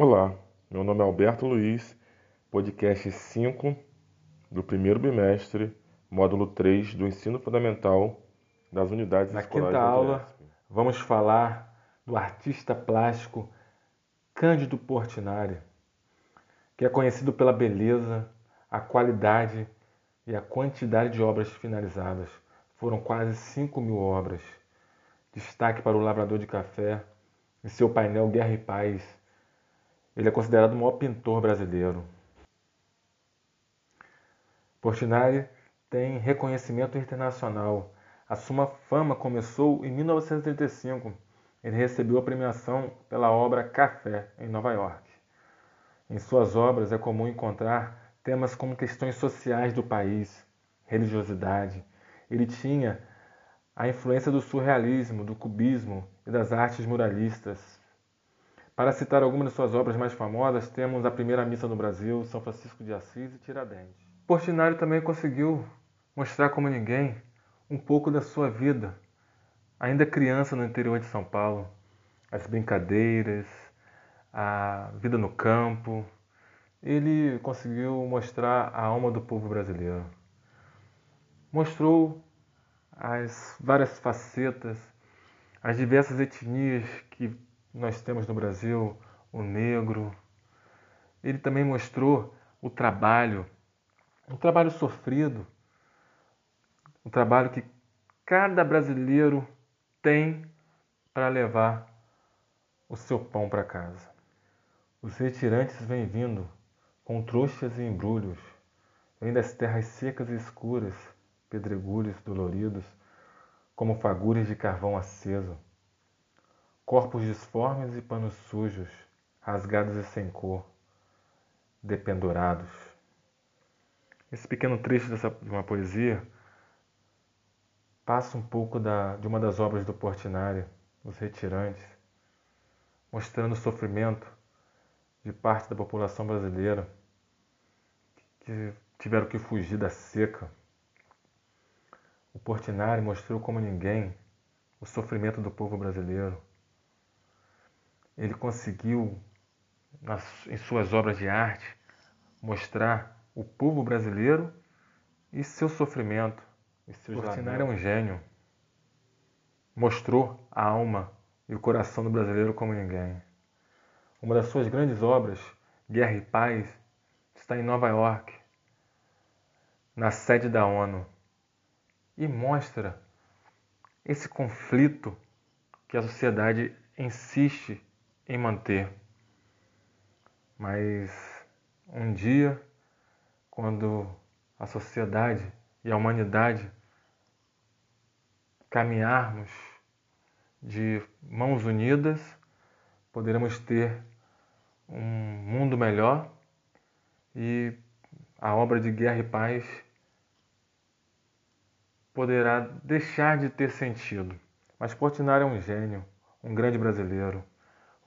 Olá, meu nome é Alberto Luiz, podcast 5 do primeiro bimestre, módulo 3 do ensino fundamental das unidades Na escolares quinta da aula, vamos falar do artista plástico Cândido Portinari, que é conhecido pela beleza, a qualidade e a quantidade de obras finalizadas. Foram quase 5 mil obras. Destaque para o Lavrador de Café e seu painel Guerra e Paz. Ele é considerado o maior pintor brasileiro. Portinari tem reconhecimento internacional. A sua fama começou em 1935. Ele recebeu a premiação pela obra Café, em Nova York. Em suas obras é comum encontrar temas como questões sociais do país, religiosidade. Ele tinha a influência do surrealismo, do cubismo e das artes muralistas. Para citar algumas de suas obras mais famosas, temos A Primeira Missa no Brasil, São Francisco de Assis e Tiradentes. Portinari também conseguiu mostrar como ninguém um pouco da sua vida, ainda criança no interior de São Paulo, as brincadeiras, a vida no campo. Ele conseguiu mostrar a alma do povo brasileiro. Mostrou as várias facetas, as diversas etnias que nós temos no Brasil, o negro. Ele também mostrou o trabalho, um trabalho sofrido, um trabalho que cada brasileiro tem para levar o seu pão para casa. Os retirantes vêm vindo com trouxas e embrulhos, vêm das terras secas e escuras, pedregulhos doloridos, como fagulhas de carvão aceso, corpos disformes e panos sujos, rasgados e sem cor, dependurados. Esse pequeno trecho dessa, de uma poesia passa um pouco da, de uma das obras do Portinari, Os Retirantes, mostrando o sofrimento de parte da população brasileira que tiveram que fugir da seca. O Portinari mostrou como ninguém o sofrimento do povo brasileiro. Ele conseguiu, nas, em suas obras de arte, mostrar o povo brasileiro e seu sofrimento. E seus Portinari é um gênio. Mostrou a alma e o coração do brasileiro como ninguém. Uma das suas grandes obras, Guerra e Paz, está em Nova York, na sede da ONU, e mostra esse conflito que a sociedade insiste em manter. Mas um dia, quando a sociedade e a humanidade caminharmos de mãos unidas, poderemos ter um mundo melhor e a obra de Guerra e Paz poderá deixar de ter sentido. Mas Portinari é um gênio, um grande brasileiro.